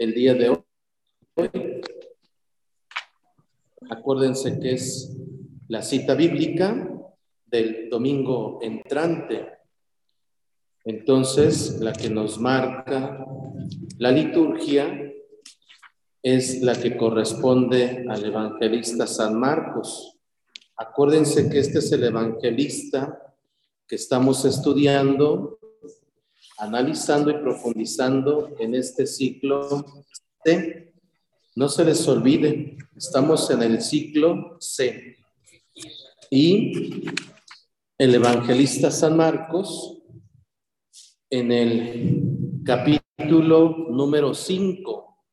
el día de hoy. Acuérdense que es la cita bíblica del domingo entrante. Entonces, la que nos marca la liturgia es la que corresponde al evangelista San Marcos. Acuérdense que este es el evangelista que estamos estudiando, analizando y profundizando en este ciclo C. No se les olvide, estamos en el ciclo C. Y el evangelista San Marcos, en el capítulo número 5,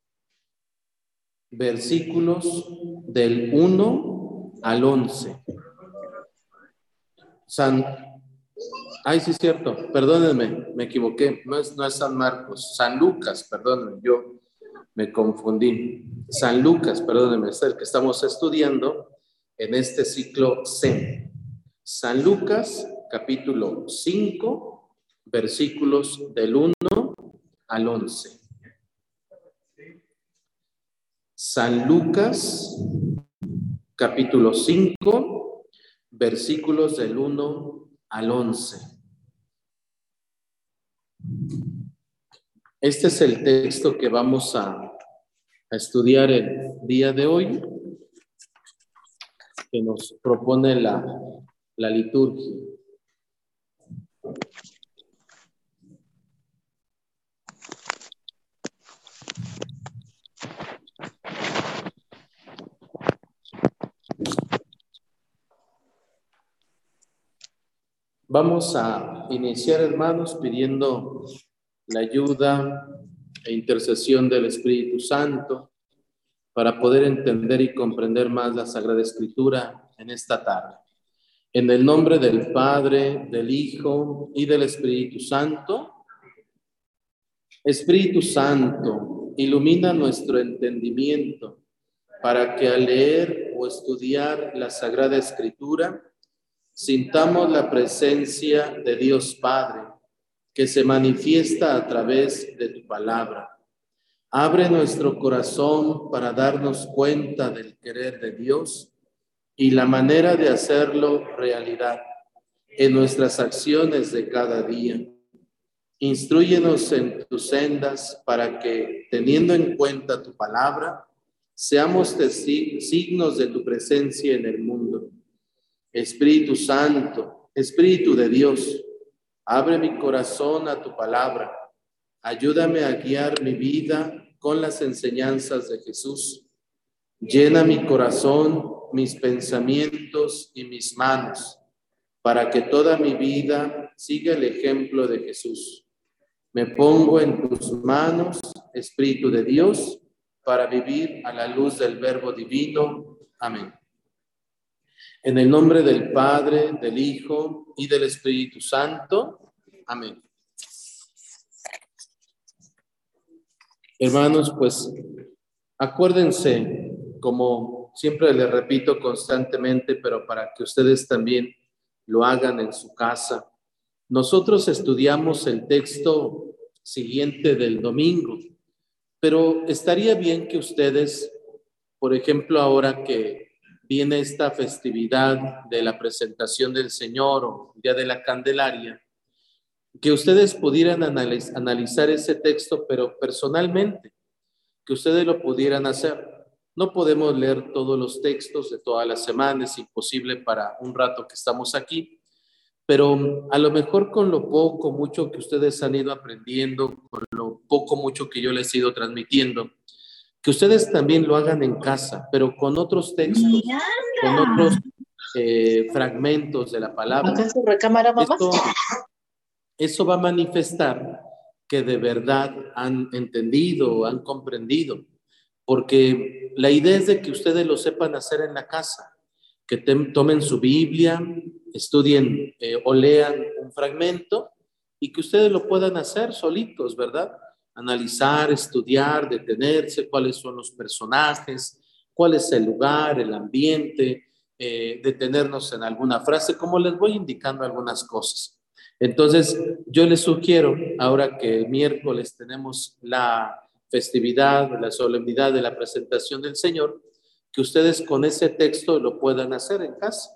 versículos del 1 al 11. San Ay, sí es cierto, perdónenme, me equivoqué, no es, no es San Marcos, San Lucas, perdónenme, yo me confundí. San Lucas, perdónenme, es el que estamos estudiando en este ciclo C. San Lucas, capítulo 5, versículos del 1 al 11. San Lucas, capítulo 5, versículos del 1 al 11. Este es el texto que vamos a, estudiar el día de hoy, que nos propone la, la liturgia. Vamos a iniciar, hermanos, pidiendo la ayuda e intercesión del Espíritu Santo para poder entender y comprender más la Sagrada Escritura en esta tarde. En el nombre del Padre, del Hijo y del Espíritu Santo. Espíritu Santo, ilumina nuestro entendimiento para que al leer o estudiar la Sagrada Escritura, sintamos la presencia de Dios Padre, que se manifiesta a través de tu palabra. Abre nuestro corazón para darnos cuenta del querer de Dios y la manera de hacerlo realidad en nuestras acciones de cada día. Instruyenos en tus sendas para que, teniendo en cuenta tu palabra, seamos signos de tu presencia en el mundo Espíritu Santo, Espíritu de Dios, abre mi corazón a tu palabra. Ayúdame a guiar mi vida con las enseñanzas de Jesús. Llena mi corazón, mis pensamientos y mis manos, para que toda mi vida siga el ejemplo de Jesús. Me pongo en tus manos, Espíritu de Dios, para vivir a la luz del Verbo Divino. Amén. En el nombre del Padre, del Hijo y del Espíritu Santo. Amén. Hermanos, pues acuérdense, como siempre les repito constantemente, pero para que ustedes también lo hagan en su casa. Nosotros estudiamos el texto siguiente del domingo, pero estaría bien que ustedes, por ejemplo, ahora que viene esta festividad de la presentación del Señor o Día de la Candelaria, que ustedes pudieran analizar ese texto, pero personalmente, que ustedes lo pudieran hacer. No podemos leer todos los textos de todas las semanas, es imposible para un rato que estamos aquí, pero a lo mejor con lo poco, mucho que ustedes han ido aprendiendo, con lo poco, mucho que yo les he ido transmitiendo, que ustedes también lo hagan en casa, pero con otros textos, con otros eh, fragmentos de la palabra. eso va a manifestar que de verdad han entendido, han comprendido, porque la idea es de que ustedes lo sepan hacer en la casa, que tomen su Biblia, estudien eh, o lean un fragmento y que ustedes lo puedan hacer solitos, ¿verdad? Analizar, estudiar, detenerse, cuáles son los personajes, cuál es el lugar, el ambiente, eh, detenernos en alguna frase, como les voy indicando algunas cosas. Entonces, yo les sugiero, ahora que el miércoles tenemos la festividad, la solemnidad de la presentación del Señor, que ustedes con ese texto lo puedan hacer en casa.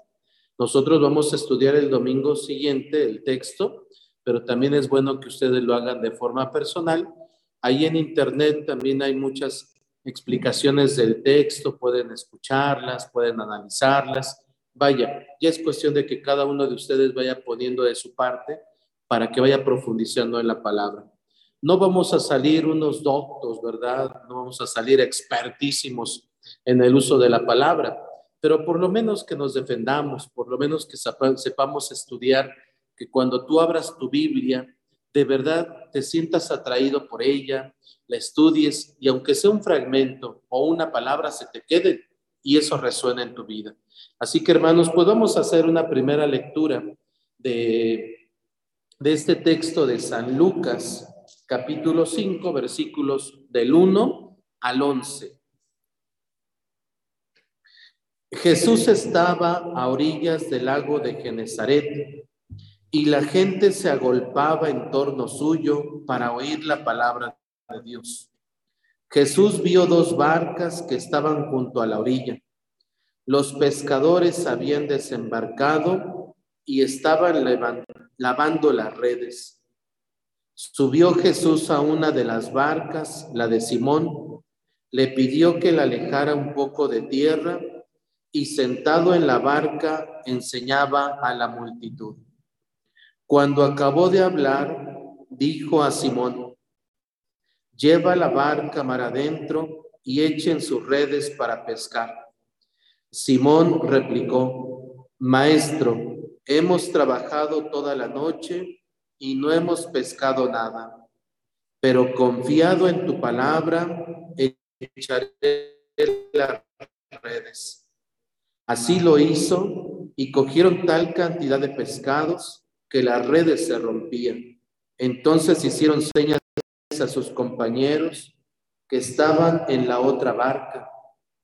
Nosotros vamos a estudiar el domingo siguiente el texto, pero también es bueno que ustedes lo hagan de forma personal. Ahí en internet también hay muchas explicaciones del texto, pueden escucharlas, pueden analizarlas. Vaya, ya es cuestión de que cada uno de ustedes vaya poniendo de su parte para que vaya profundizando en la palabra. No vamos a salir unos doctos, ¿verdad? No vamos a salir expertísimos en el uso de la palabra, pero por lo menos que nos defendamos, por lo menos que sepamos estudiar, que cuando tú abras tu Biblia, de verdad te sientas atraído por ella, la estudies y aunque sea un fragmento o una palabra se te quede y eso resuena en tu vida. Así que hermanos, podemos hacer una primera lectura de, de este texto de San Lucas, capítulo 5, versículos del 1 al 11. Jesús estaba a orillas del lago de Genezaret y la gente se agolpaba en torno suyo para oír la palabra de Dios. Jesús vio dos barcas que estaban junto a la orilla. Los pescadores habían desembarcado y estaban lavando las redes. Subió Jesús a una de las barcas, la de Simón, le pidió que la alejara un poco de tierra y sentado en la barca enseñaba a la multitud. Cuando acabó de hablar, dijo a Simón, lleva la barca mar adentro y echen sus redes para pescar. Simón replicó, Maestro, hemos trabajado toda la noche y no hemos pescado nada, pero confiado en tu palabra, echaré las redes. Así lo hizo y cogieron tal cantidad de pescados que las redes se rompían. Entonces hicieron señas a sus compañeros que estaban en la otra barca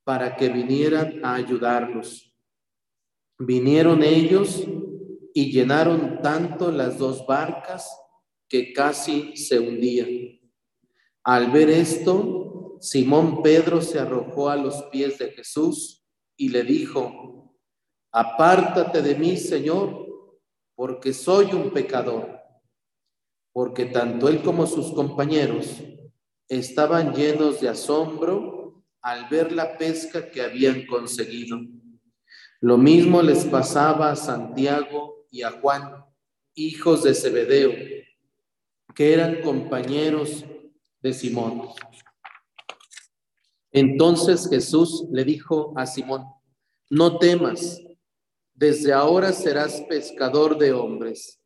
para que vinieran a ayudarlos. Vinieron ellos y llenaron tanto las dos barcas que casi se hundían. Al ver esto, Simón Pedro se arrojó a los pies de Jesús y le dijo, apártate de mí, Señor, porque soy un pecador. Porque tanto él como sus compañeros estaban llenos de asombro al ver la pesca que habían conseguido. Lo mismo les pasaba a Santiago y a Juan, hijos de Zebedeo, que eran compañeros de Simón. Entonces Jesús le dijo a Simón, no temas, desde ahora serás pescador de hombres.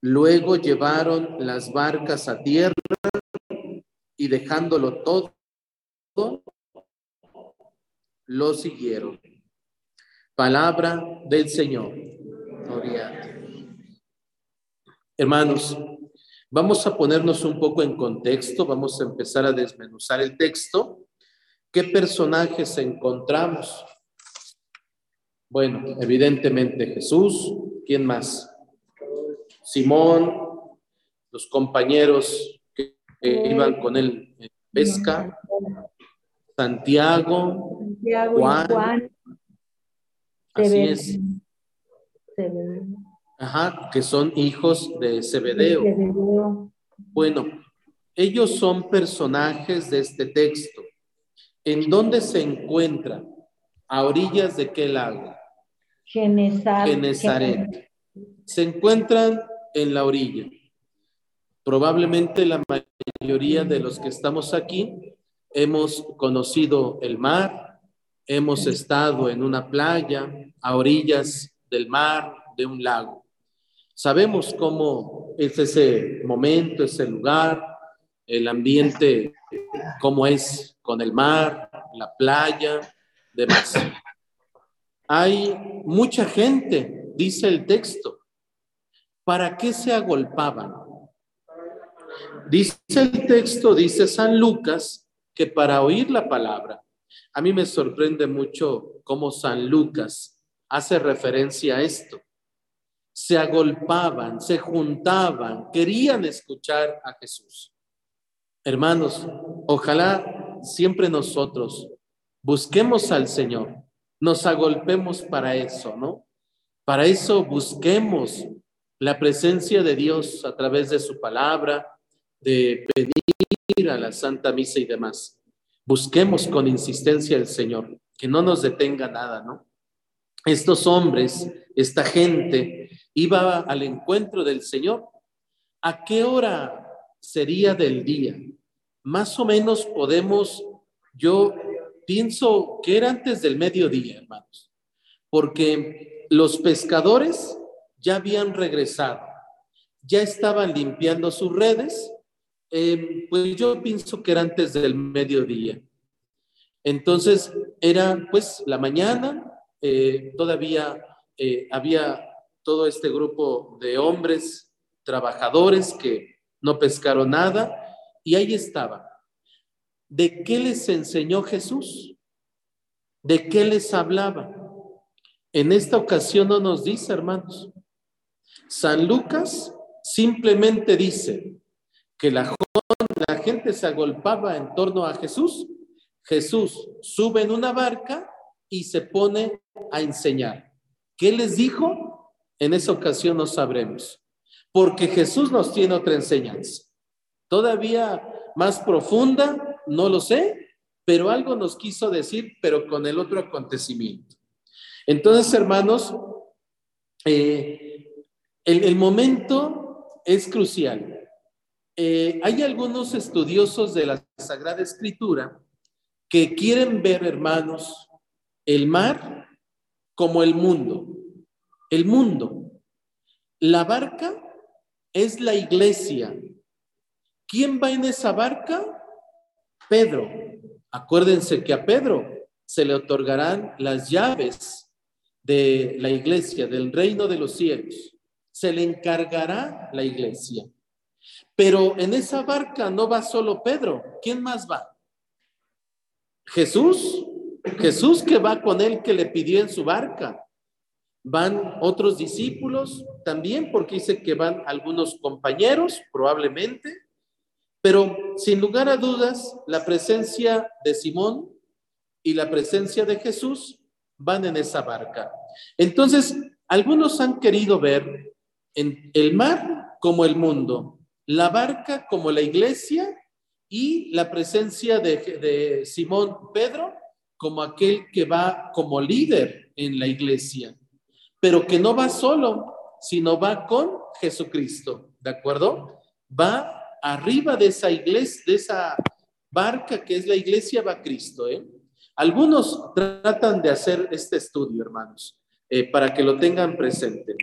Luego llevaron las barcas a tierra y dejándolo todo, lo siguieron. Palabra del Señor. Hermanos, vamos a ponernos un poco en contexto, vamos a empezar a desmenuzar el texto. ¿Qué personajes encontramos? Bueno, evidentemente Jesús, ¿quién más? Simón, los compañeros que, iban con él en pesca, Santiago, Juan, así es. Ajá, que son hijos de Zebedeo. Bueno, ellos son personajes de este texto. ¿En dónde se encuentran? ¿A orillas de qué lago? Genezaret. Se encuentran en la orilla. Probablemente la mayoría de los que estamos aquí hemos conocido el mar, hemos estado en una playa, a orillas del mar, de un lago. Sabemos cómo es ese momento, ese lugar, el ambiente, cómo es con el mar, la playa, demás. Hay mucha gente, dice el texto. ¿Para qué se agolpaban? Dice el texto, dice San Lucas, que para oír la palabra. A mí me sorprende mucho cómo San Lucas hace referencia a esto. Se agolpaban, se juntaban, querían escuchar a Jesús. Hermanos, ojalá siempre nosotros busquemos al Señor, nos agolpemos para eso, ¿no? Para eso busquemos la presencia de Dios a través de su palabra, de pedir a la Santa Misa y demás. Busquemos con insistencia al Señor, que no nos detenga nada, ¿no? Estos hombres, esta gente, iba al encuentro del Señor. ¿A qué hora sería del día? Más o menos podemos, yo pienso que era antes del mediodía, hermanos, porque los pescadores ya habían regresado, ya estaban limpiando sus redes, eh, pues yo pienso que era antes del mediodía. Entonces era pues la mañana, eh, todavía eh, había todo este grupo de hombres trabajadores que no pescaron nada y ahí estaba. ¿De qué les enseñó Jesús? ¿De qué les hablaba? En esta ocasión no nos dice, hermanos. San Lucas simplemente dice que la, gente se agolpaba en torno a Jesús. Jesús sube en una barca y se pone a enseñar. ¿Qué les dijo? En esa ocasión no sabremos, porque Jesús nos tiene otra enseñanza. Todavía más profunda, no lo sé, pero algo nos quiso decir, pero con el otro acontecimiento. Entonces, hermanos, eh, el, momento es crucial. Eh, hay algunos estudiosos de la Sagrada Escritura que quieren ver, hermanos, el mar como el mundo. El mundo. La barca es la iglesia. ¿Quién va en esa barca? Pedro. Acuérdense que a Pedro se le otorgarán las llaves de la iglesia, del reino de los cielos se le encargará la iglesia. Pero en esa barca no va solo Pedro. ¿Quién más va? Jesús. Jesús que va con él que le pidió en su barca. Van otros discípulos también, porque dice que van algunos compañeros, probablemente. Pero sin lugar a dudas, la presencia de Simón y la presencia de Jesús van en esa barca. Entonces, algunos han querido ver en el mar como el mundo, la barca como la iglesia y la presencia de, Simón Pedro como aquel que va como líder en la iglesia, pero que no va solo, sino va con Jesucristo, ¿de acuerdo? Va arriba de esa iglesia, de esa barca que es la iglesia, va Cristo, ¿eh? Algunos tratan de hacer este estudio, hermanos, eh, para que lo tengan presente.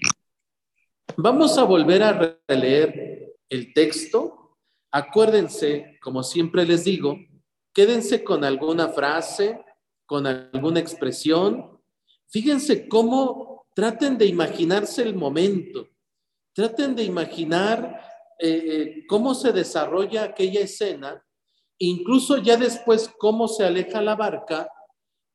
Vamos a volver a releer el texto. Acuérdense, como siempre les digo, quédense con alguna frase, con alguna expresión. Fíjense cómo traten de imaginarse el momento, traten de imaginar eh, cómo se desarrolla aquella escena, incluso ya después cómo se aleja la barca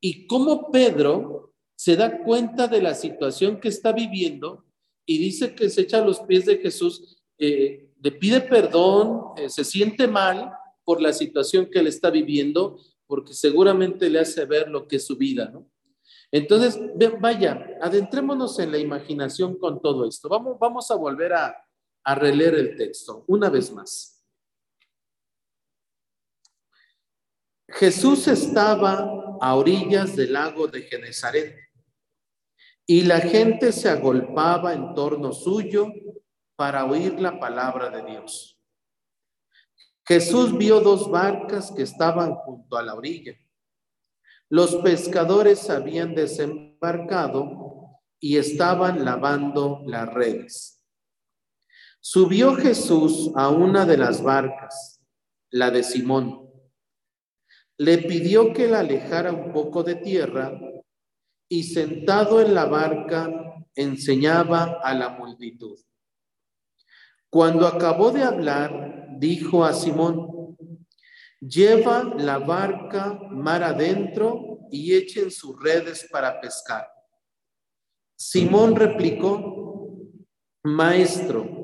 y cómo Pedro se da cuenta de la situación que está viviendo y dice que se echa a los pies de Jesús, eh, le pide perdón, eh, se siente mal por la situación que él está viviendo, porque seguramente le hace ver lo que es su vida, ¿no? Entonces, vaya, adentrémonos en la imaginación con todo esto. Vamos, vamos a volver a, a releer el texto una vez más. Jesús estaba a orillas del lago de Genezaret y la gente se agolpaba en torno suyo para oír la palabra de Dios. Jesús vio dos barcas que estaban junto a la orilla. Los pescadores habían desembarcado y estaban lavando las redes. Subió Jesús a una de las barcas, la de Simón. Le pidió que la alejara un poco de tierra y sentado en la barca enseñaba a la multitud. Cuando acabó de hablar, dijo a Simón, lleva la barca mar adentro y echen sus redes para pescar. Simón replicó, Maestro,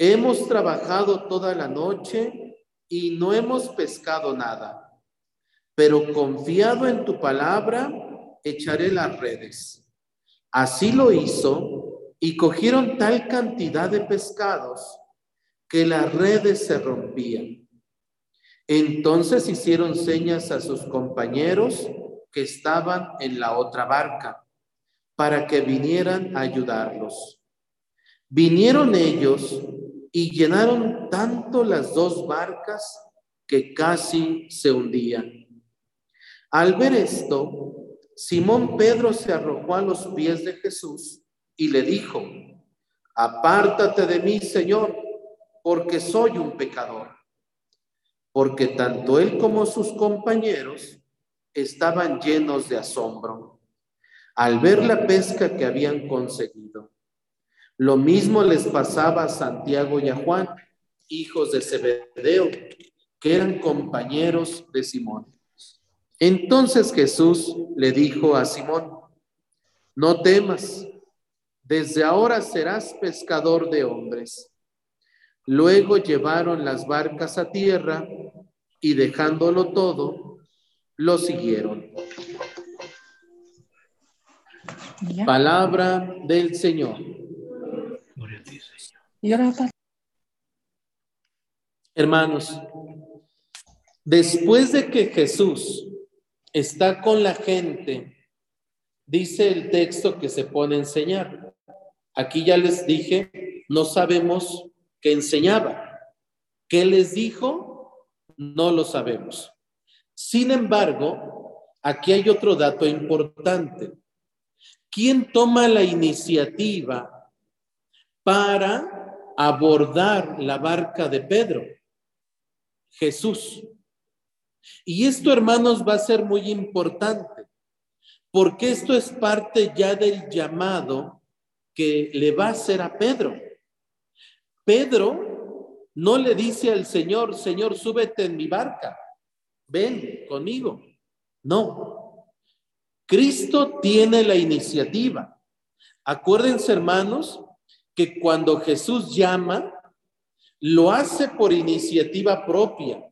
hemos trabajado toda la noche y no hemos pescado nada, pero confiado en tu palabra, echaré las redes. Así lo hizo y cogieron tal cantidad de pescados que las redes se rompían. Entonces hicieron señas a sus compañeros que estaban en la otra barca para que vinieran a ayudarlos. Vinieron ellos y llenaron tanto las dos barcas que casi se hundían. Al ver esto, Simón Pedro se arrojó a los pies de Jesús y le dijo, apártate de mí, Señor, porque soy un pecador. Porque tanto él como sus compañeros estaban llenos de asombro al ver la pesca que habían conseguido. Lo mismo les pasaba a Santiago y a Juan, hijos de Zebedeo, que eran compañeros de Simón. Entonces Jesús le dijo a Simón, no temas, desde ahora serás pescador de hombres. Luego llevaron las barcas a tierra y dejándolo todo, lo siguieron. Palabra del Señor. Hermanos, después de que Jesús está con la gente, dice el texto que se pone a enseñar. Aquí ya les dije, no sabemos qué enseñaba. ¿Qué les dijo? No lo sabemos. Sin embargo, aquí hay otro dato importante. ¿Quién toma la iniciativa para abordar la barca de Pedro? Jesús. Y esto, hermanos, va a ser muy importante, porque esto es parte ya del llamado que le va a hacer a Pedro. Pedro no le dice al Señor, Señor, súbete en mi barca, ven conmigo. No, Cristo tiene la iniciativa. Acuérdense, hermanos, que cuando Jesús llama, lo hace por iniciativa propia.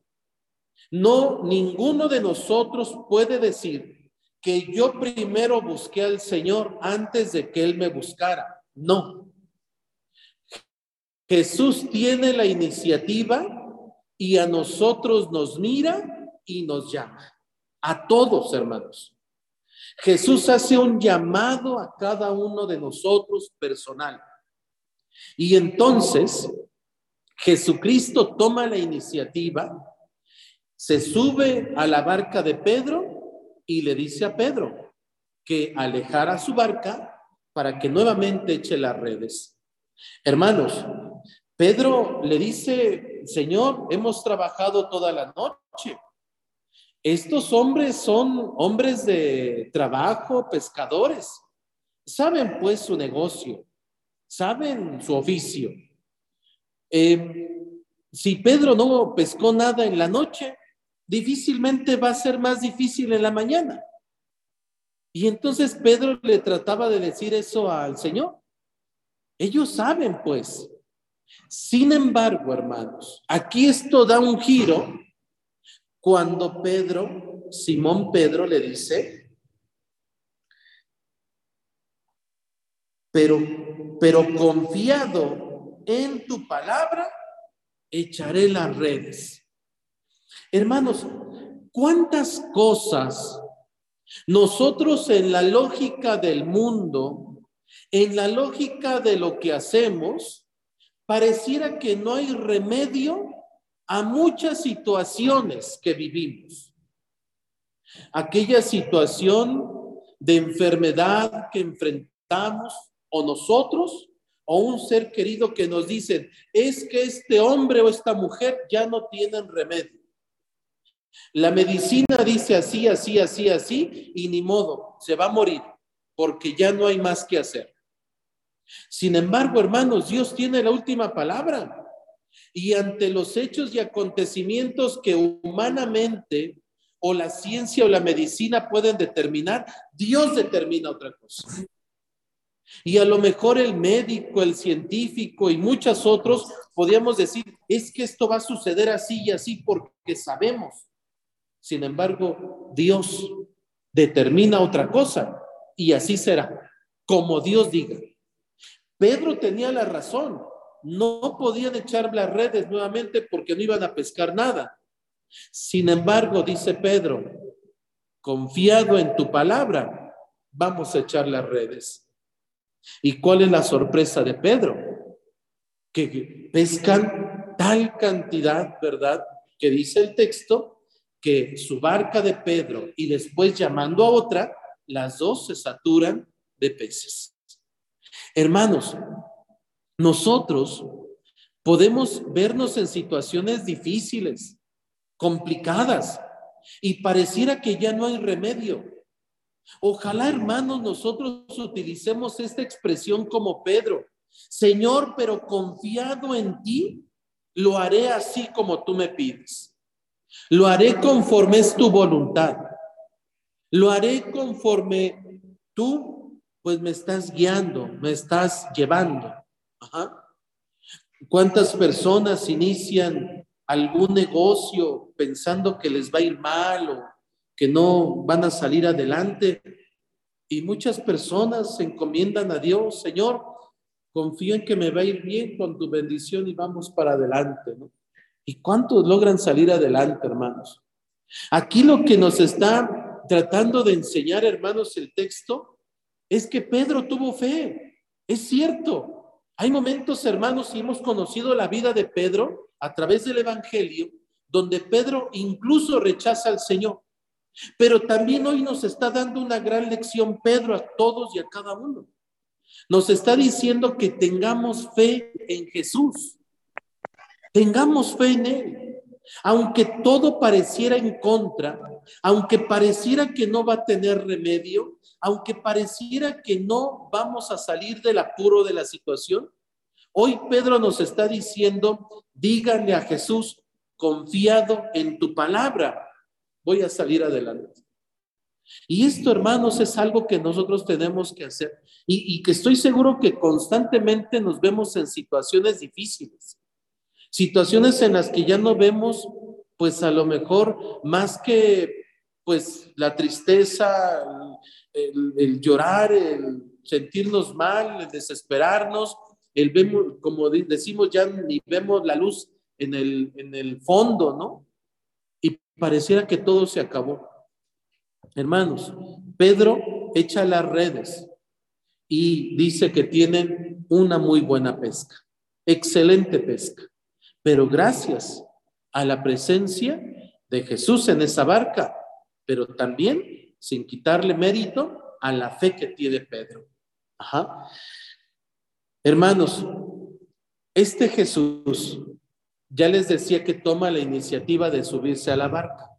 No, ninguno de nosotros puede decir que yo primero busqué al Señor antes de que Él me buscara. No. Jesús tiene la iniciativa y a nosotros nos mira y nos llama. A todos, hermanos. Jesús hace un llamado a cada uno de nosotros personal. Y entonces Jesucristo toma la iniciativa se sube a la barca de Pedro y le dice a Pedro que alejara su barca para que nuevamente eche las redes. Hermanos, Pedro le dice, Señor, hemos trabajado toda la noche. Estos hombres son hombres de trabajo, pescadores. Saben pues su negocio, saben su oficio. Eh, si Pedro no pescó nada en la noche, difícilmente va a ser más difícil en la mañana. Y entonces Pedro le trataba de decir eso al Señor. Ellos saben, pues. Sin embargo, hermanos, aquí esto da un giro cuando Pedro, Simón Pedro le dice, pero, pero confiado en tu palabra, echaré las redes. Hermanos, ¿cuántas cosas nosotros en la lógica del mundo, en la lógica de lo que hacemos, pareciera que no hay remedio a muchas situaciones que vivimos? Aquella situación de enfermedad que enfrentamos o nosotros o un ser querido que nos dicen, es que este hombre o esta mujer ya no tienen remedio. La medicina dice así, así, así, así, y ni modo, se va a morir, porque ya no hay más que hacer. Sin embargo, hermanos, Dios tiene la última palabra. Y ante los hechos y acontecimientos que humanamente o la ciencia o la medicina pueden determinar, Dios determina otra cosa. Y a lo mejor el médico, el científico y muchos otros podríamos decir, es que esto va a suceder así y así porque sabemos. Sin embargo, Dios determina otra cosa y así será, como Dios diga. Pedro tenía la razón, no podían echar las redes nuevamente porque no iban a pescar nada. Sin embargo, dice Pedro, confiado en tu palabra, vamos a echar las redes. ¿Y cuál es la sorpresa de Pedro? Que pescan tal cantidad, ¿verdad? Que dice el texto, que su barca de Pedro y después llamando a otra, las dos se saturan de peces. Hermanos, nosotros podemos vernos en situaciones difíciles, complicadas, y pareciera que ya no hay remedio. Ojalá, hermanos, nosotros utilicemos esta expresión como Pedro. Señor, pero confiado en ti, lo haré así como tú me pides. Lo haré conforme es tu voluntad. Lo haré conforme tú, pues me estás guiando, me estás llevando. ¿Cuántas personas inician algún negocio pensando que les va a ir mal o que no van a salir adelante? Y muchas personas se encomiendan a Dios, Señor, confío en que me va a ir bien con tu bendición y vamos para adelante, ¿no? ¿Y cuántos logran salir adelante, hermanos? Aquí lo que nos está tratando de enseñar, hermanos, el texto, es que Pedro tuvo fe. Es cierto. Hay momentos, hermanos, y hemos conocido la vida de Pedro a través del Evangelio, donde Pedro incluso rechaza al Señor. Pero también hoy nos está dando una gran lección Pedro a todos y a cada uno. Nos está diciendo que tengamos fe en Jesús. Tengamos fe en Él. Aunque todo pareciera en contra, aunque pareciera que no va a tener remedio, aunque pareciera que no vamos a salir del apuro de la situación, hoy Pedro nos está diciendo, díganle a Jesús, confiado en tu palabra, voy a salir adelante. Y esto, hermanos, es algo que nosotros tenemos que hacer y, y que estoy seguro que constantemente nos vemos en situaciones difíciles Situaciones en las que ya no vemos, pues a lo mejor más que pues la tristeza, el, llorar, el sentirnos mal, el desesperarnos, el vemos, como decimos, ya ni vemos la luz en el, en el fondo, ¿no? Pareciera que todo se acabó. Hermanos, Pedro echa las redes y dice que tienen una muy buena pesca, excelente pesca pero gracias a la presencia de Jesús en esa barca, pero también sin quitarle mérito a la fe que tiene Pedro. Ajá. Hermanos, este Jesús ya les decía que toma la iniciativa de subirse a la barca.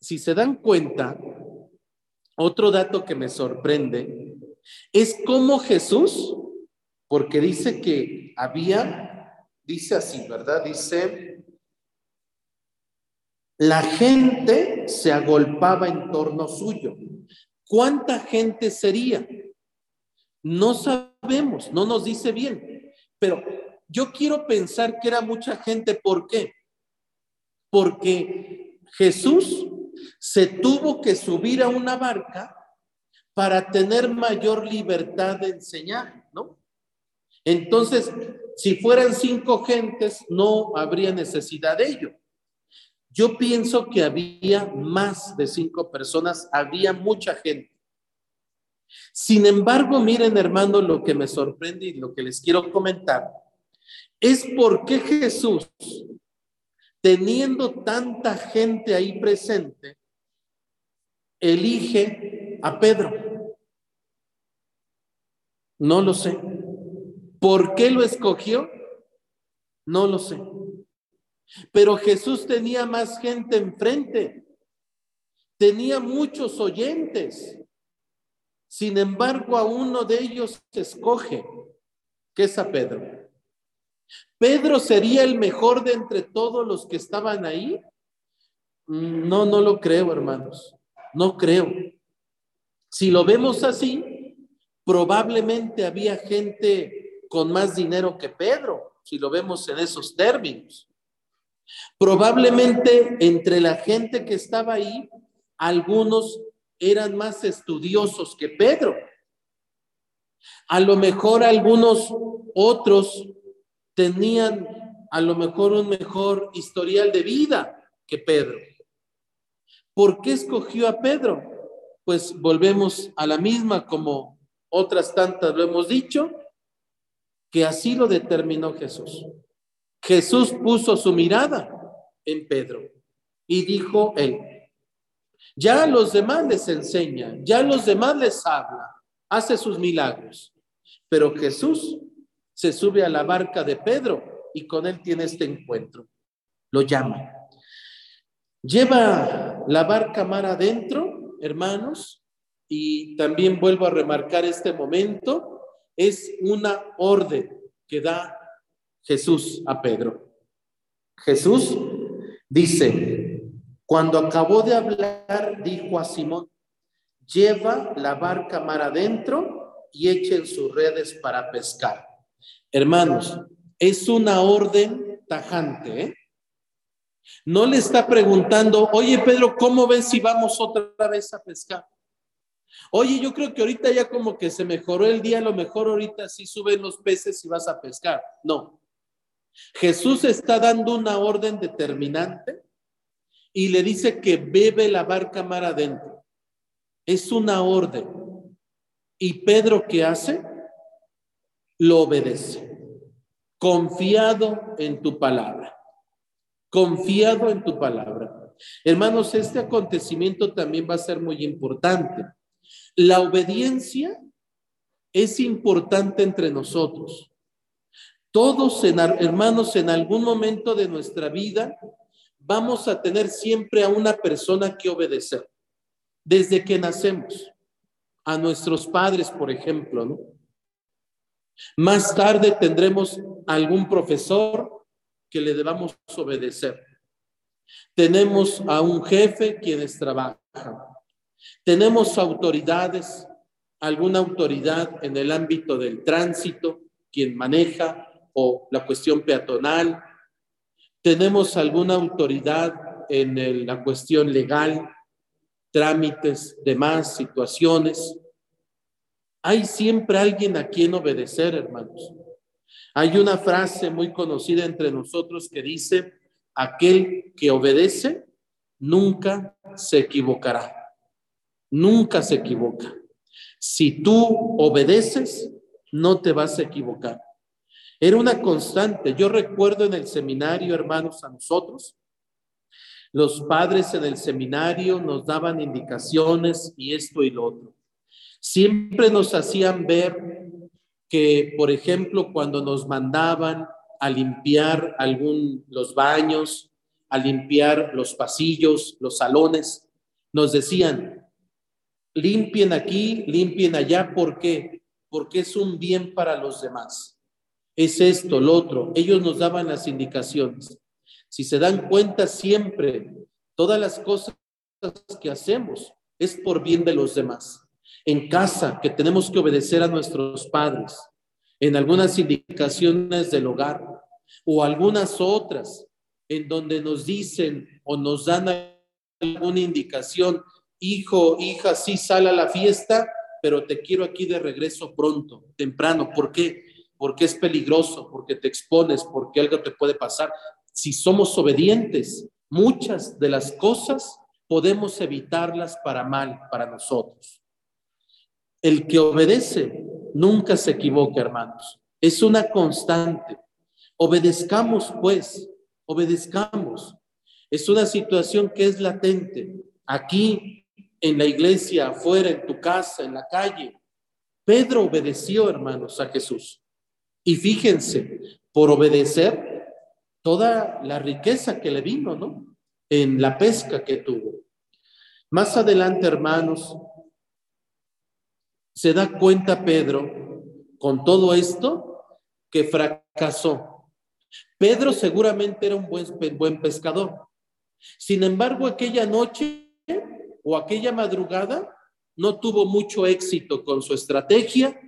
Si se dan cuenta, otro dato que me sorprende es cómo Jesús, porque dice que había Dice así, ¿verdad? Dice, la gente se agolpaba en torno suyo. ¿Cuánta gente sería? No sabemos, no nos dice bien, pero yo quiero pensar que era mucha gente. ¿Por qué? Porque Jesús se tuvo que subir a una barca para tener mayor libertad de enseñar, ¿no? Entonces, si fueran cinco gentes, no habría necesidad de ello. Yo pienso que había más de cinco personas, había mucha gente. Sin embargo, miren hermano, lo que me sorprende y lo que les quiero comentar es por qué Jesús, teniendo tanta gente ahí presente, elige a Pedro. No lo sé. ¿Por qué lo escogió? No lo sé. Pero Jesús tenía más gente enfrente. Tenía muchos oyentes. Sin embargo, a uno de ellos se escoge, que es a Pedro. ¿Pedro sería el mejor de entre todos los que estaban ahí? No, no lo creo, hermanos. No creo. Si lo vemos así, Probablemente había gente con más dinero que Pedro, si lo vemos en esos términos. Probablemente entre la gente que estaba ahí, algunos eran más estudiosos que Pedro. A lo mejor algunos otros tenían a lo mejor un mejor historial de vida que Pedro. ¿Por qué escogió a Pedro? Pues volvemos a la misma como otras tantas lo hemos dicho, que así lo determinó Jesús. Jesús puso su mirada en Pedro y dijo él, ya los demás les enseña, ya los demás les habla, hace sus milagros, pero Jesús se sube a la barca de Pedro y con él tiene este encuentro. Lo llama. Lleva la barca mar adentro, hermanos, y también vuelvo a remarcar este momento, es una orden que da Jesús a Pedro. Jesús dice, cuando acabó de hablar, dijo a Simón, lleva la barca mar adentro y echen sus redes para pescar. Hermanos, es una orden tajante, ¿eh? No le está preguntando, oye Pedro, ¿cómo ves si vamos otra vez a pescar? Oye, yo creo que ahorita ya como que se mejoró el día, a lo mejor ahorita sí suben los peces y vas a pescar. No. Jesús está dando una orden determinante y le dice que bebe la barca mar adentro. Es una orden. ¿Y Pedro qué hace? Lo obedece confiado en tu palabra, confiado en tu palabra. Hermanos, este acontecimiento también va a ser muy importante. La obediencia es importante entre nosotros. Todos, hermanos, en algún momento de nuestra vida vamos a tener siempre a una persona que obedecer. Desde que nacemos, a nuestros padres, por ejemplo, ¿no? Más tarde tendremos algún profesor que le debamos obedecer. Tenemos a un jefe quienes trabajan. Tenemos autoridades, alguna autoridad en el ámbito del tránsito, quien maneja o la cuestión peatonal. Tenemos alguna autoridad en la cuestión legal, trámites, demás situaciones. Hay siempre alguien a quien obedecer, hermanos. Hay una frase muy conocida entre nosotros que dice, aquel que obedece nunca se equivocará. Nunca se equivoca. Si tú obedeces, no te vas a equivocar. Era una constante. Yo recuerdo en el seminario, hermanos, a nosotros, los padres en el seminario nos daban indicaciones y esto y lo otro. Siempre nos hacían ver que, por ejemplo, cuando nos mandaban a limpiar algún los baños, a limpiar los pasillos, los salones, nos decían, limpien aquí, limpien allá, ¿por qué? Porque es un bien para los demás. Es esto, lo otro. Ellos nos daban las indicaciones. Si se dan cuenta siempre, todas las cosas que hacemos es por bien de los demás en casa, que tenemos que obedecer a nuestros padres, en algunas indicaciones del hogar o algunas otras en donde nos dicen o nos dan alguna indicación, hijo, hija, sí sal a la fiesta, pero te quiero aquí de regreso pronto, temprano. ¿Por qué? Porque es peligroso, porque te expones, porque algo te puede pasar. Si somos obedientes, muchas de las cosas podemos evitarlas para mal, para nosotros. El que obedece nunca se equivoca, hermanos. Es una constante. Obedezcamos, pues, obedezcamos. Es una situación que es latente. Aquí, en la iglesia, afuera, en tu casa, en la calle. Pedro obedeció, hermanos, a Jesús. Y fíjense, por obedecer, toda la riqueza que le vino, ¿no? En la pesca que tuvo. Más adelante, hermanos, se da cuenta Pedro con todo esto que fracasó. Pedro seguramente era un buen, buen pescador. Sin embargo, aquella noche o aquella madrugada no tuvo mucho éxito con su estrategia,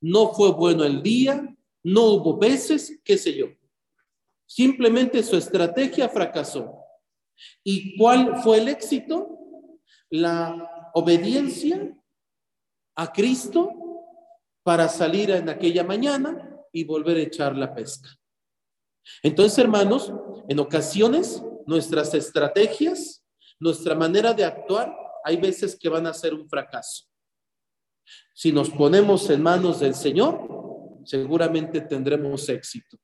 no fue bueno el día, no hubo peces, qué sé yo. Simplemente su estrategia fracasó. ¿Y cuál fue el éxito? La obediencia a Cristo para salir en aquella mañana y volver a echar la pesca. Entonces, hermanos, en ocasiones nuestras estrategias, nuestra manera de actuar, hay veces que van a ser un fracaso. Si nos ponemos en manos del Señor, seguramente tendremos éxito.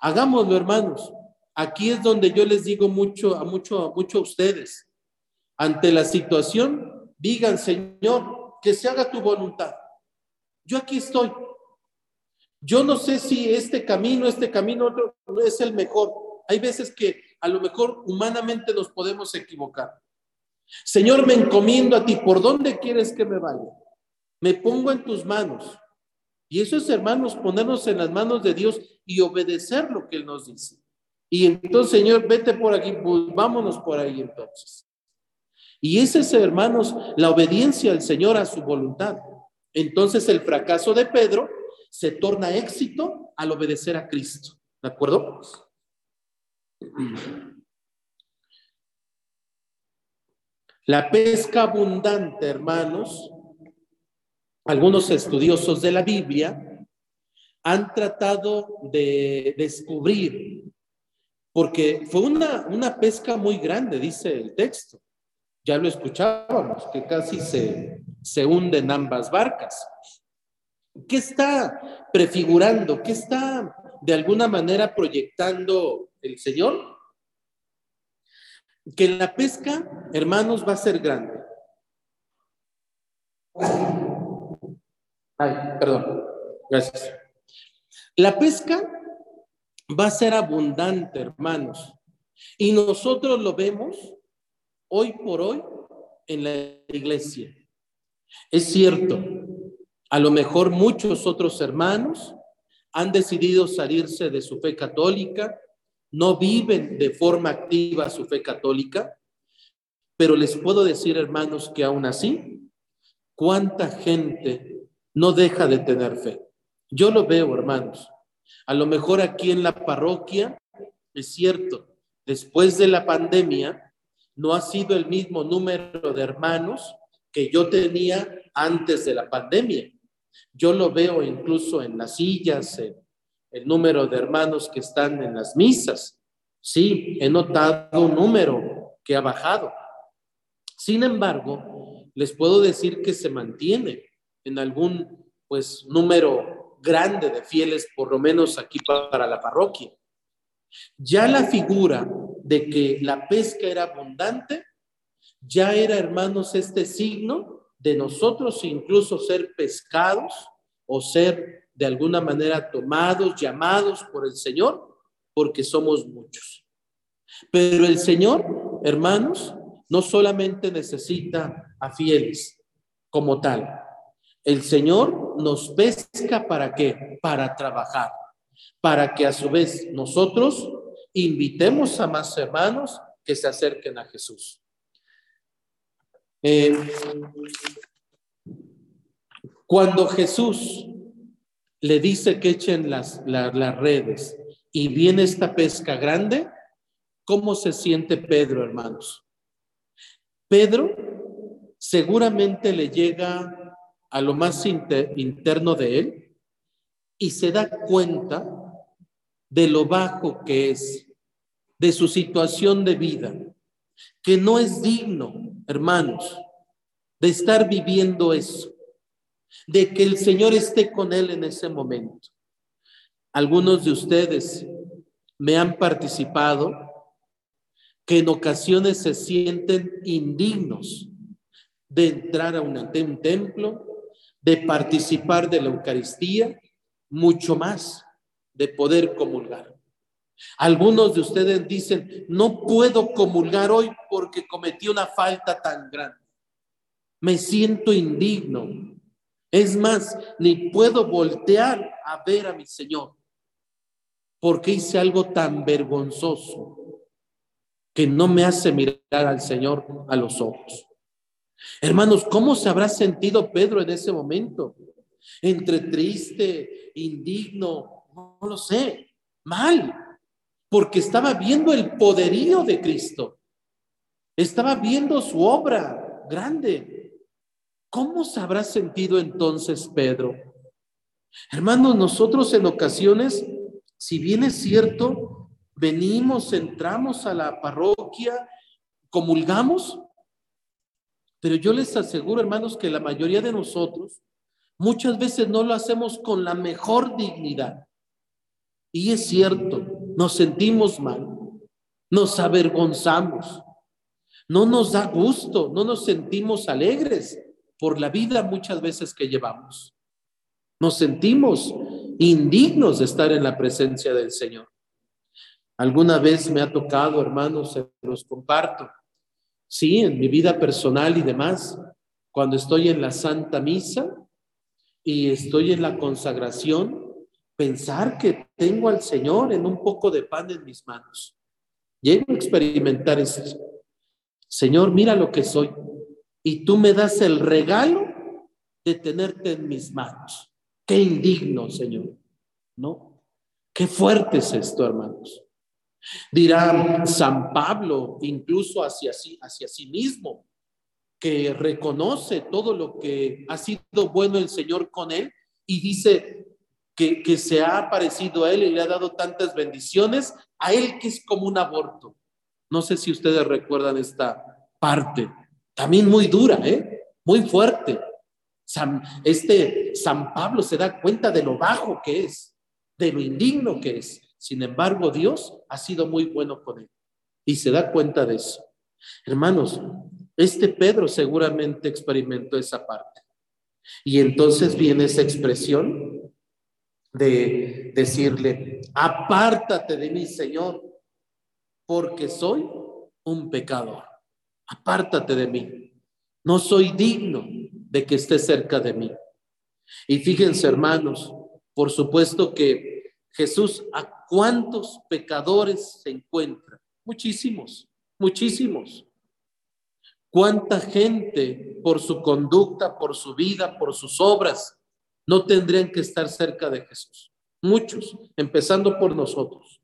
Hagámoslo, hermanos. Aquí es donde yo les digo mucho a mucho, mucho a ustedes. Ante la situación, digan, Señor, que se haga tu voluntad. Yo aquí estoy. Yo no sé si este camino, este camino no es el mejor. Hay veces que a lo mejor humanamente nos podemos equivocar. Señor, me encomiendo a ti. ¿Por dónde quieres que me vaya? Me pongo en tus manos. Y eso es, hermanos, ponernos en las manos de Dios y obedecer lo que Él nos dice. Y entonces, Señor, vete por aquí, pues, vámonos por ahí entonces. Y ese es, hermanos, la obediencia al Señor a su voluntad. Entonces el fracaso de Pedro se torna éxito al obedecer a Cristo. ¿De acuerdo? La pesca abundante, hermanos, algunos estudiosos de la Biblia han tratado de descubrir, porque fue una, una pesca muy grande, dice el texto. Ya lo escuchábamos, que casi se, se hunden ambas barcas. ¿Qué está prefigurando? ¿Qué está de alguna manera proyectando el Señor? Que la pesca, hermanos, va a ser grande. Ay, perdón. Gracias. La pesca va a ser abundante, hermanos. Y nosotros lo vemos hoy por hoy en la iglesia. Es cierto, a lo mejor muchos otros hermanos han decidido salirse de su fe católica, no viven de forma activa su fe católica, pero les puedo decir, hermanos, que aún así, cuánta gente no deja de tener fe. Yo lo veo, hermanos. A lo mejor aquí en la parroquia, es cierto, después de la pandemia, no ha sido el mismo número de hermanos que yo tenía antes de la pandemia. Yo lo veo incluso en las sillas, el número de hermanos que están en las misas. Sí, he notado un número que ha bajado. Sin embargo, les puedo decir que se mantiene en algún pues número grande de fieles, por lo menos aquí para la parroquia. Ya la figura de que la pesca era abundante, ya era, hermanos, este signo de nosotros incluso ser pescados o ser de alguna manera tomados, llamados por el Señor, porque somos muchos. Pero el Señor, hermanos, no solamente necesita a fieles como tal. El Señor nos pesca para qué? Para trabajar, para que a su vez nosotros invitemos a más hermanos que se acerquen a Jesús. Eh, cuando Jesús le dice que echen las, las redes y viene esta pesca grande, ¿cómo se siente Pedro, hermanos? Pedro seguramente le llega a lo más interno de él y se da cuenta de lo bajo que es, de su situación de vida, que no es digno, hermanos, de estar viviendo eso, de que el Señor esté con él en ese momento. Algunos de ustedes me han participado que en ocasiones se sienten indignos de entrar a un templo, de participar de la Eucaristía, mucho más de poder comulgar. Algunos de ustedes dicen, no puedo comulgar hoy porque cometí una falta tan grande. Me siento indigno. Es más, ni puedo voltear a ver a mi Señor porque hice algo tan vergonzoso que no me hace mirar al Señor a los ojos. Hermanos, ¿cómo se habrá sentido Pedro en ese momento? Entre triste, indigno, no lo sé, mal, porque estaba viendo el poderío de Cristo. Estaba viendo su obra grande. ¿Cómo se habrá sentido entonces Pedro? Hermanos, nosotros en ocasiones, si bien es cierto, venimos, entramos a la parroquia, comulgamos, pero yo les aseguro, hermanos, que la mayoría de nosotros muchas veces no lo hacemos con la mejor dignidad. Y es cierto, nos sentimos mal, nos avergonzamos, no nos da gusto, no nos sentimos alegres por la vida muchas veces que llevamos. Nos sentimos indignos de estar en la presencia del Señor. Alguna vez me ha tocado, hermanos, se los comparto, Sí, en mi vida personal y demás, cuando estoy en la Santa Misa y estoy en la consagración, pensar que tengo al Señor en un poco de pan en mis manos. Llego a experimentar eso. Señor, mira lo que soy. Y tú me das el regalo de tenerte en mis manos. Qué indigno, Señor. ¿No? Qué fuerte es esto, hermanos. Dirá San Pablo incluso hacia sí, hacia sí mismo, que reconoce todo lo que ha sido bueno el Señor con él y dice que, se ha aparecido a él y le ha dado tantas bendiciones, a él que es como un aborto. No sé si ustedes recuerdan esta parte, también muy dura, ¿eh? muy fuerte. San, este San Pablo se da cuenta de lo bajo que es, de lo indigno que es. Sin embargo, Dios ha sido muy bueno con él y se da cuenta de eso. Hermanos, este Pedro seguramente experimentó esa parte. Y entonces viene esa expresión de decirle, apártate de mí, Señor, porque soy un pecador. Apártate de mí. No soy digno de que esté cerca de mí. Y fíjense, hermanos, por supuesto que Jesús a cuántos pecadores se encuentra. Muchísimos, muchísimos. ¿Cuánta gente por su conducta, por su vida, por sus obras, no tendrían que estar cerca de Jesús? Muchos, empezando por nosotros.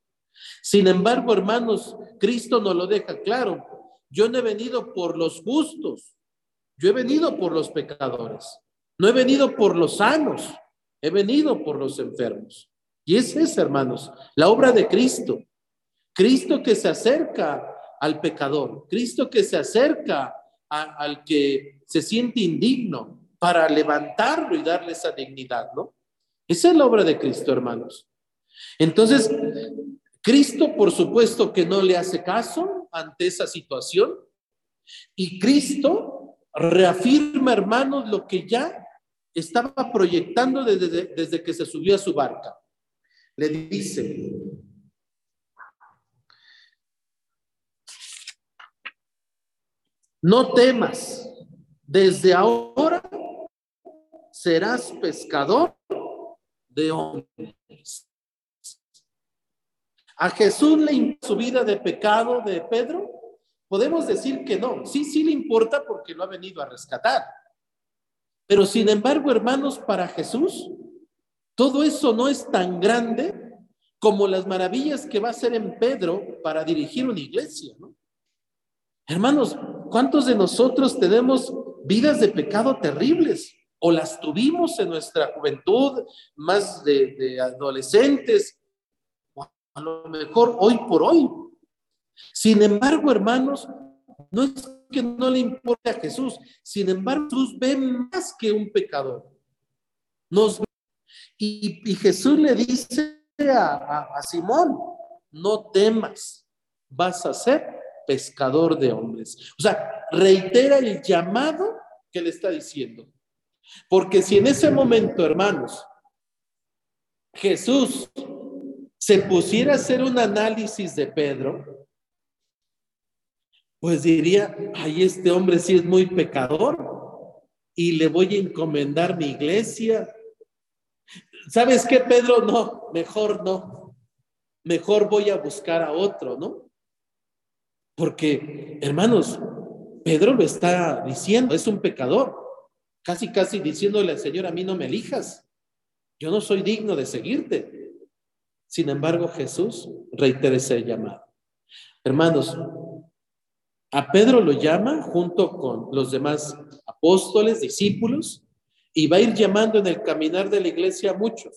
Sin embargo, hermanos, Cristo nos lo deja claro. Yo no he venido por los justos, yo he venido por los pecadores. No he venido por los sanos, he venido por los enfermos. Y es hermanos, la obra de Cristo. Cristo que se acerca al pecador, Cristo que se acerca al que se siente indigno para levantarlo y darle esa dignidad, ¿no? Esa es la obra de Cristo, hermanos. Entonces, Cristo, por supuesto que no le hace caso ante esa situación y Cristo reafirma, hermanos, lo que ya estaba proyectando desde, desde que se subió a su barca le dice, no temas, desde ahora serás pescador de hombres. ¿A Jesús le importa su vida de pecado de Pedro? Podemos decir que no. Sí, sí le importa porque lo ha venido a rescatar. Pero sin embargo, hermanos, para Jesús, todo eso no es tan grande como las maravillas que va a hacer en Pedro para dirigir una iglesia, ¿no? Hermanos, ¿cuántos de nosotros tenemos vidas de pecado terribles? O las tuvimos en nuestra juventud, más de, adolescentes, o a lo mejor hoy por hoy. Sin embargo, hermanos, no es que no le importe a Jesús, sin embargo, Jesús ve más que un pecador. Nos y, Jesús le dice a, Simón, no temas, vas a ser pescador de hombres. O sea, reitera el llamado que le está diciendo. Porque si en ese momento, hermanos, Jesús se pusiera a hacer un análisis de Pedro, pues diría, ay, este hombre sí es muy pecador y le voy a encomendar mi iglesia ¿Sabes qué, Pedro? No, mejor no. Mejor voy a buscar a otro, ¿no? Porque, hermanos, Pedro lo está diciendo, es un pecador, casi, casi diciéndole al Señor, a mí no me elijas, yo no soy digno de seguirte. Sin embargo, Jesús reitera ese llamado. Hermanos, a Pedro lo llama junto con los demás apóstoles, discípulos, y va a ir llamando en el caminar de la iglesia a muchos,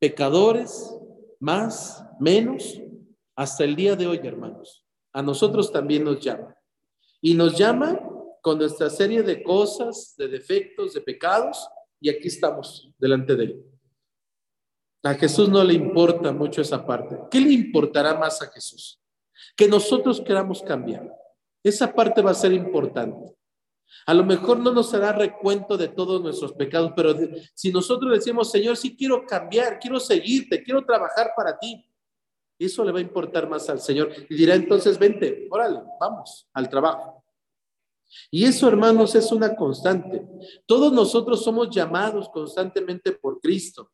pecadores, más, menos, hasta el día de hoy, hermanos. A nosotros también nos llama. Y nos llama con nuestra serie de cosas, de defectos, de pecados, y aquí estamos delante de él. A Jesús no le importa mucho esa parte. ¿Qué le importará más a Jesús? Que nosotros queramos cambiar. Esa parte va a ser importante. A lo mejor no nos hará recuento de todos nuestros pecados, pero si nosotros decimos, Señor, sí quiero cambiar, quiero seguirte, quiero trabajar para ti, eso le va a importar más al Señor. Y dirá entonces, vente, órale, vamos al trabajo. Y eso, hermanos, es una constante. Todos nosotros somos llamados constantemente por Cristo.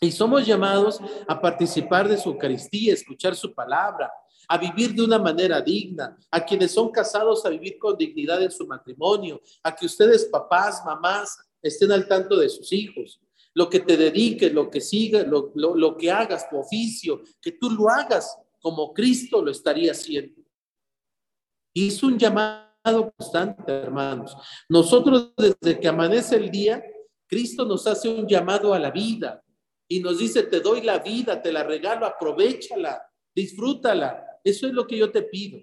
Y somos llamados a participar de su Eucaristía, escuchar su palabra, a vivir de una manera digna, a quienes son casados a vivir con dignidad en su matrimonio, a que ustedes, papás, mamás, estén al tanto de sus hijos. Lo que te dediques, lo que sigas, lo, lo que hagas, tu oficio, que tú lo hagas como Cristo lo estaría haciendo. Es un llamado constante, hermanos. Nosotros desde que amanece el día, Cristo nos hace un llamado a la vida y nos dice, te doy la vida, te la regalo, aprovechala, disfrútala. Eso es lo que yo te pido.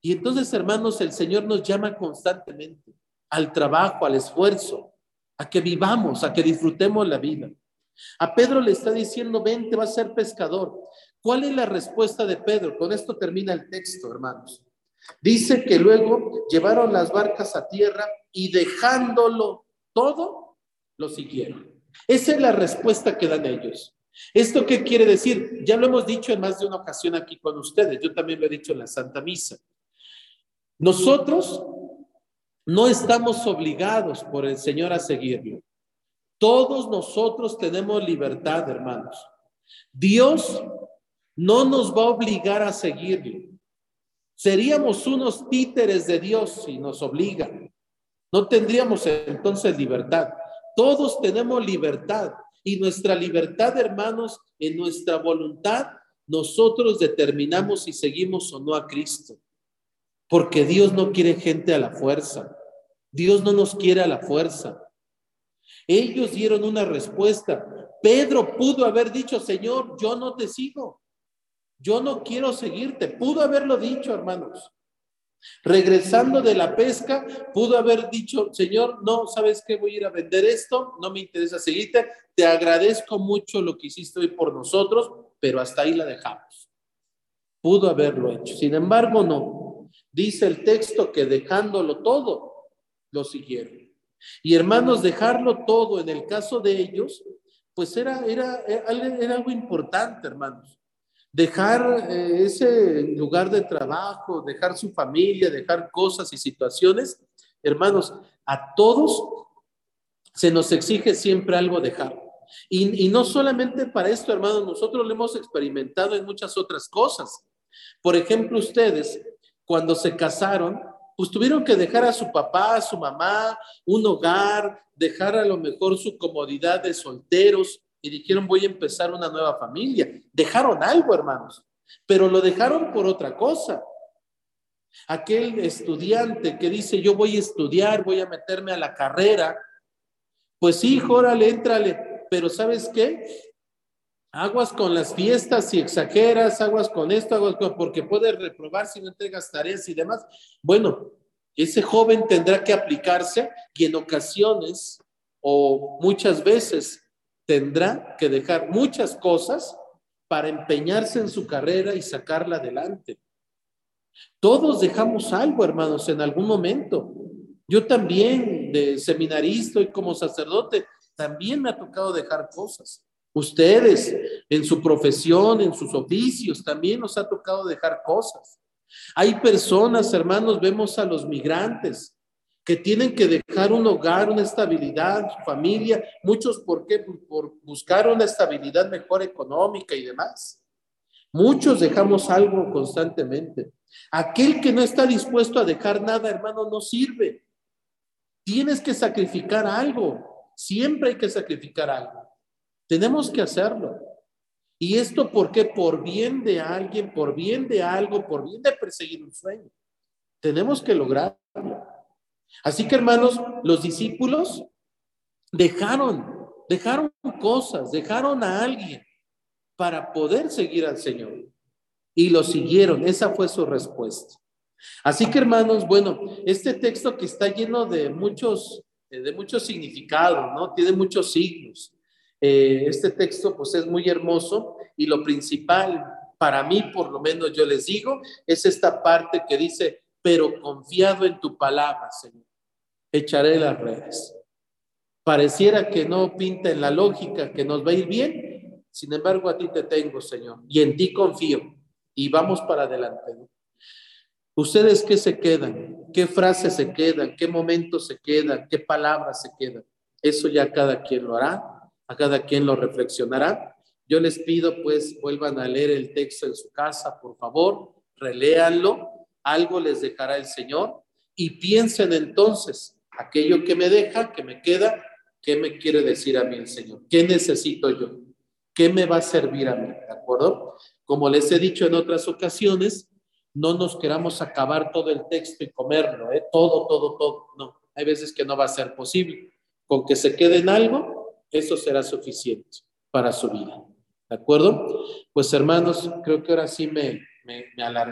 Y entonces, hermanos, el Señor nos llama constantemente al trabajo, al esfuerzo, a que vivamos, a que disfrutemos la vida. A Pedro le está diciendo, ven, te vas a ser pescador. ¿Cuál es la respuesta de Pedro? Con esto termina el texto, hermanos. Dice que luego llevaron las barcas a tierra y dejándolo todo, lo siguieron. Esa es la respuesta que dan ellos. ¿Esto qué quiere decir? Ya lo hemos dicho en más de una ocasión aquí con ustedes. Yo también lo he dicho en la Santa Misa. Nosotros no estamos obligados por el Señor a seguirlo. Todos nosotros tenemos libertad, hermanos. Dios no nos va a obligar a seguirlo. Seríamos unos títeres de Dios si nos obligan. No tendríamos entonces libertad. Todos tenemos libertad y nuestra libertad, hermanos, en nuestra voluntad, nosotros determinamos si seguimos o no a Cristo. Porque Dios no quiere gente a la fuerza. Dios no nos quiere a la fuerza. Ellos dieron una respuesta. Pedro pudo haber dicho, Señor, yo no te sigo. Yo no quiero seguirte. Pudo haberlo dicho, hermanos. Regresando de la pesca, pudo haber dicho, Señor, no, ¿sabes qué? Voy a ir a vender esto, no me interesa seguirte, te agradezco mucho lo que hiciste hoy por nosotros, pero hasta ahí la dejamos. Pudo haberlo hecho. Sin embargo, no. Dice el texto que dejándolo todo, lo siguieron. Y hermanos, dejarlo todo en el caso de ellos, pues era, era, era algo importante, hermanos dejar eh, ese lugar de trabajo, dejar su familia, dejar cosas y situaciones, hermanos, a todos se nos exige siempre algo dejar. Y, y no solamente para esto, hermanos, nosotros lo hemos experimentado en muchas otras cosas. Por ejemplo, ustedes, cuando se casaron, pues tuvieron que dejar a su papá, a su mamá, un hogar, dejar a lo mejor su comodidad de solteros, y dijeron voy a empezar una nueva familia. Dejaron algo, hermanos, pero lo dejaron por otra cosa. Aquel estudiante que dice yo voy a estudiar, voy a meterme a la carrera, pues sí, órale, éntrale, pero ¿sabes qué? Aguas con las fiestas si exageras, aguas con esto, aguas con, porque puedes reprobar si no entregas tareas y demás. Bueno, ese joven tendrá que aplicarse y en ocasiones o muchas veces tendrá que dejar muchas cosas para empeñarse en su carrera y sacarla adelante. Todos dejamos algo, hermanos, en algún momento. Yo también, de seminarista y como sacerdote, también me ha tocado dejar cosas. Ustedes, en su profesión, en sus oficios, también nos ha tocado dejar cosas. Hay personas, hermanos, vemos a los migrantes que tienen que dejar un hogar, una estabilidad, su familia, muchos por qué, por buscar una estabilidad mejor económica y demás. Muchos dejamos algo constantemente. Aquel que no está dispuesto a dejar nada, hermano, no sirve. Tienes que sacrificar algo. Siempre hay que sacrificar algo. Tenemos que hacerlo. ¿Y esto por qué? Por bien de alguien, por bien de algo, por bien de perseguir un sueño. Tenemos que lograrlo. Así que hermanos, los discípulos dejaron, dejaron cosas, dejaron a alguien para poder seguir al Señor. Y lo siguieron, esa fue su respuesta. Así que hermanos, bueno, este texto que está lleno de muchos, de muchos significados, ¿no? Tiene muchos signos. Eh, este texto pues es muy hermoso y lo principal para mí, por lo menos yo les digo, es esta parte que dice, pero confiado en tu palabra, Señor, echaré las redes. Pareciera que no pinta en la lógica que nos va a ir bien, sin embargo a ti te tengo, Señor, y en ti confío, y vamos para adelante. ¿Ustedes qué se quedan? ¿Qué frases se quedan? ¿Qué momentos se quedan? ¿Qué palabras se quedan? Eso ya cada quien lo hará, a cada quien lo reflexionará. Yo les pido pues vuelvan a leer el texto en su casa, por favor, reléanlo algo les dejará el Señor y piensen entonces, aquello que me deja, que me queda, ¿qué me quiere decir a mí el Señor? ¿Qué necesito yo? ¿Qué me va a servir a mí? ¿De acuerdo? Como les he dicho en otras ocasiones, no nos queramos acabar todo el texto y comerlo, ¿eh? todo, todo, todo. No, hay veces que no va a ser posible. Con que se quede en algo, eso será suficiente para su vida. ¿De acuerdo? Pues hermanos, creo que ahora sí me, me.